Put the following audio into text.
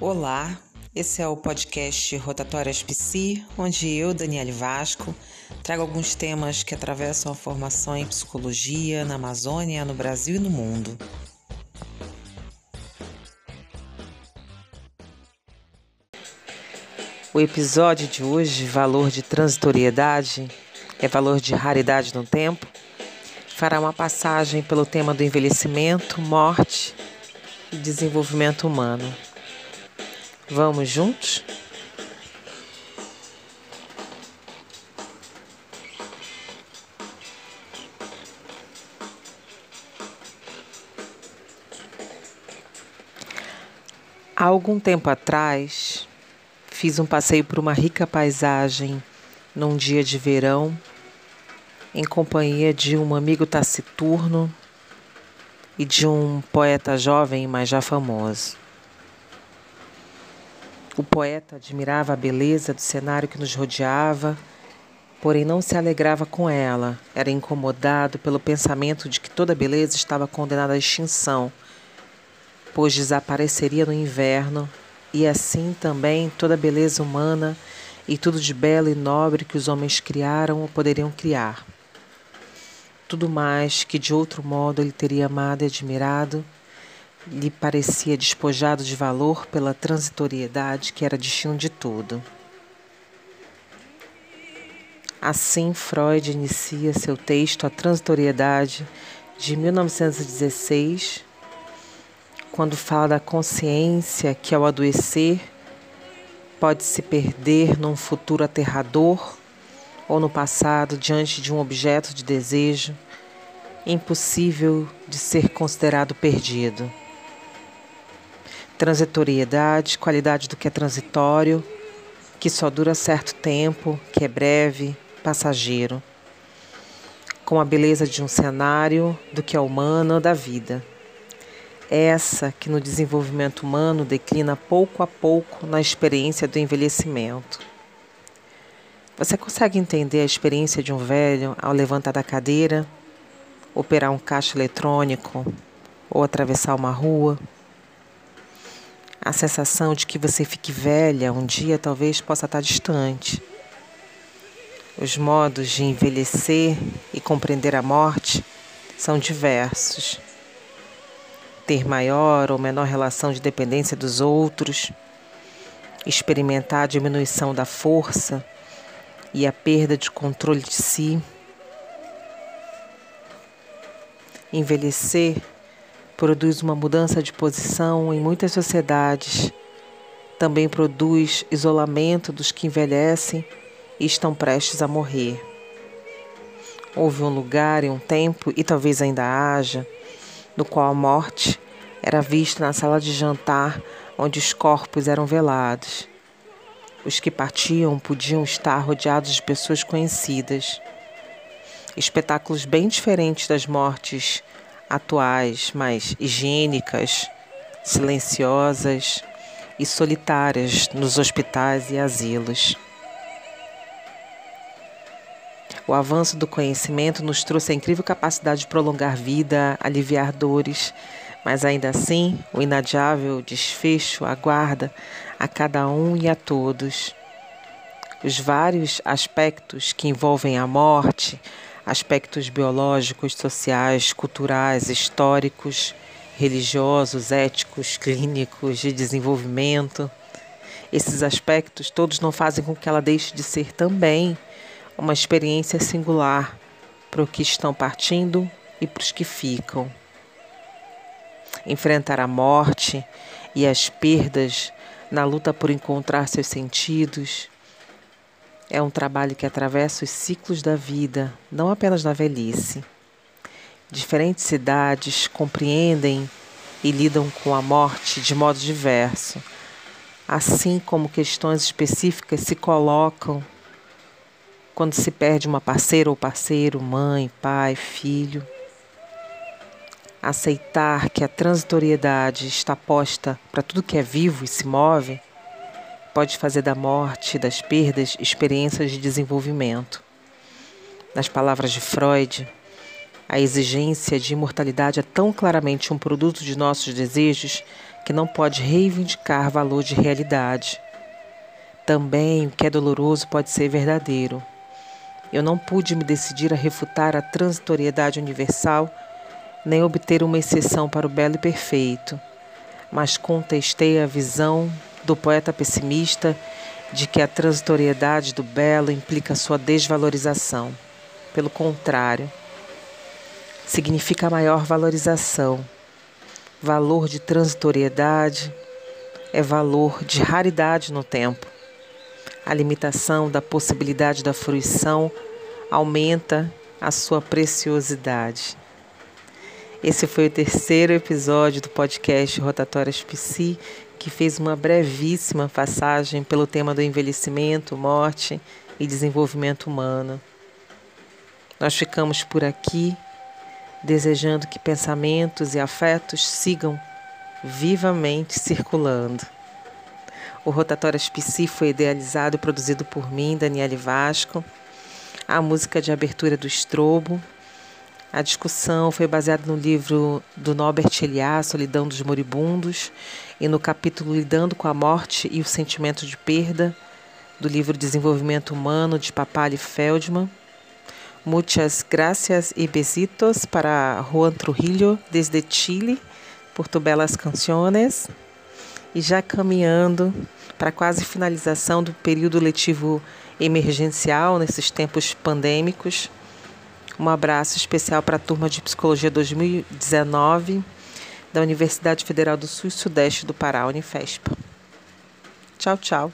Olá, esse é o podcast Rotatórias Psi, onde eu, Daniele Vasco, trago alguns temas que atravessam a formação em psicologia na Amazônia, no Brasil e no mundo. O episódio de hoje, Valor de Transitoriedade, é valor de raridade no tempo, fará uma passagem pelo tema do envelhecimento, morte e desenvolvimento humano. Vamos juntos? Há algum tempo atrás, fiz um passeio por uma rica paisagem num dia de verão, em companhia de um amigo taciturno e de um poeta jovem, mas já famoso. O poeta admirava a beleza do cenário que nos rodeava, porém não se alegrava com ela. Era incomodado pelo pensamento de que toda beleza estava condenada à extinção pois desapareceria no inverno, e assim também toda beleza humana e tudo de belo e nobre que os homens criaram ou poderiam criar. Tudo mais que de outro modo ele teria amado e admirado, lhe parecia despojado de valor pela transitoriedade que era destino de tudo. Assim, Freud inicia seu texto A Transitoriedade de 1916 quando fala da consciência que ao adoecer pode se perder num futuro aterrador ou no passado diante de um objeto de desejo impossível de ser considerado perdido. Transitoriedade, qualidade do que é transitório, que só dura certo tempo, que é breve, passageiro. Com a beleza de um cenário do que é humano da vida essa que no desenvolvimento humano declina pouco a pouco na experiência do envelhecimento. Você consegue entender a experiência de um velho ao levantar da cadeira, operar um caixa eletrônico ou atravessar uma rua? A sensação de que você fique velha um dia talvez possa estar distante. Os modos de envelhecer e compreender a morte são diversos ter maior ou menor relação de dependência dos outros, experimentar a diminuição da força e a perda de controle de si. Envelhecer produz uma mudança de posição em muitas sociedades. Também produz isolamento dos que envelhecem e estão prestes a morrer. Houve um lugar e um tempo, e talvez ainda haja, no qual a morte era vista na sala de jantar onde os corpos eram velados. Os que partiam podiam estar rodeados de pessoas conhecidas. Espetáculos bem diferentes das mortes atuais, mas higiênicas, silenciosas e solitárias nos hospitais e asilos. O avanço do conhecimento nos trouxe a incrível capacidade de prolongar vida, aliviar dores, mas ainda assim o inadiável desfecho aguarda a cada um e a todos. Os vários aspectos que envolvem a morte, aspectos biológicos, sociais, culturais, históricos, religiosos, éticos, clínicos, de desenvolvimento, esses aspectos todos não fazem com que ela deixe de ser também uma experiência singular para os que estão partindo e para os que ficam. Enfrentar a morte e as perdas na luta por encontrar seus sentidos é um trabalho que atravessa os ciclos da vida, não apenas na velhice. Diferentes cidades compreendem e lidam com a morte de modo diverso, assim como questões específicas se colocam quando se perde uma parceira ou parceiro, mãe, pai, filho. Aceitar que a transitoriedade está posta para tudo que é vivo e se move pode fazer da morte, das perdas, experiências de desenvolvimento. Nas palavras de Freud, A exigência de imortalidade é tão claramente um produto de nossos desejos que não pode reivindicar valor de realidade. Também o que é doloroso pode ser verdadeiro. Eu não pude me decidir a refutar a transitoriedade universal, nem obter uma exceção para o belo e perfeito, mas contestei a visão do poeta pessimista de que a transitoriedade do belo implica sua desvalorização. Pelo contrário, significa maior valorização. Valor de transitoriedade é valor de raridade no tempo. A limitação da possibilidade da fruição aumenta a sua preciosidade. Esse foi o terceiro episódio do podcast Rotatórias Psi, que fez uma brevíssima passagem pelo tema do envelhecimento, morte e desenvolvimento humano. Nós ficamos por aqui desejando que pensamentos e afetos sigam vivamente circulando. O Rotatórias Psi foi idealizado e produzido por mim, Daniele Vasco. A música de abertura do Estrobo. A discussão foi baseada no livro do Norbert Elias, Solidão dos Moribundos, e no capítulo Lidando com a Morte e o Sentimento de Perda, do livro Desenvolvimento Humano, de Papali Feldman. Muchas gracias y besitos para Juan Trujillo desde Chile por tu belas canciones. E já caminhando para quase finalização do período letivo emergencial nesses tempos pandêmicos. Um abraço especial para a turma de Psicologia 2019 da Universidade Federal do Sul e Sudeste do Pará, Unifespa. Tchau, tchau.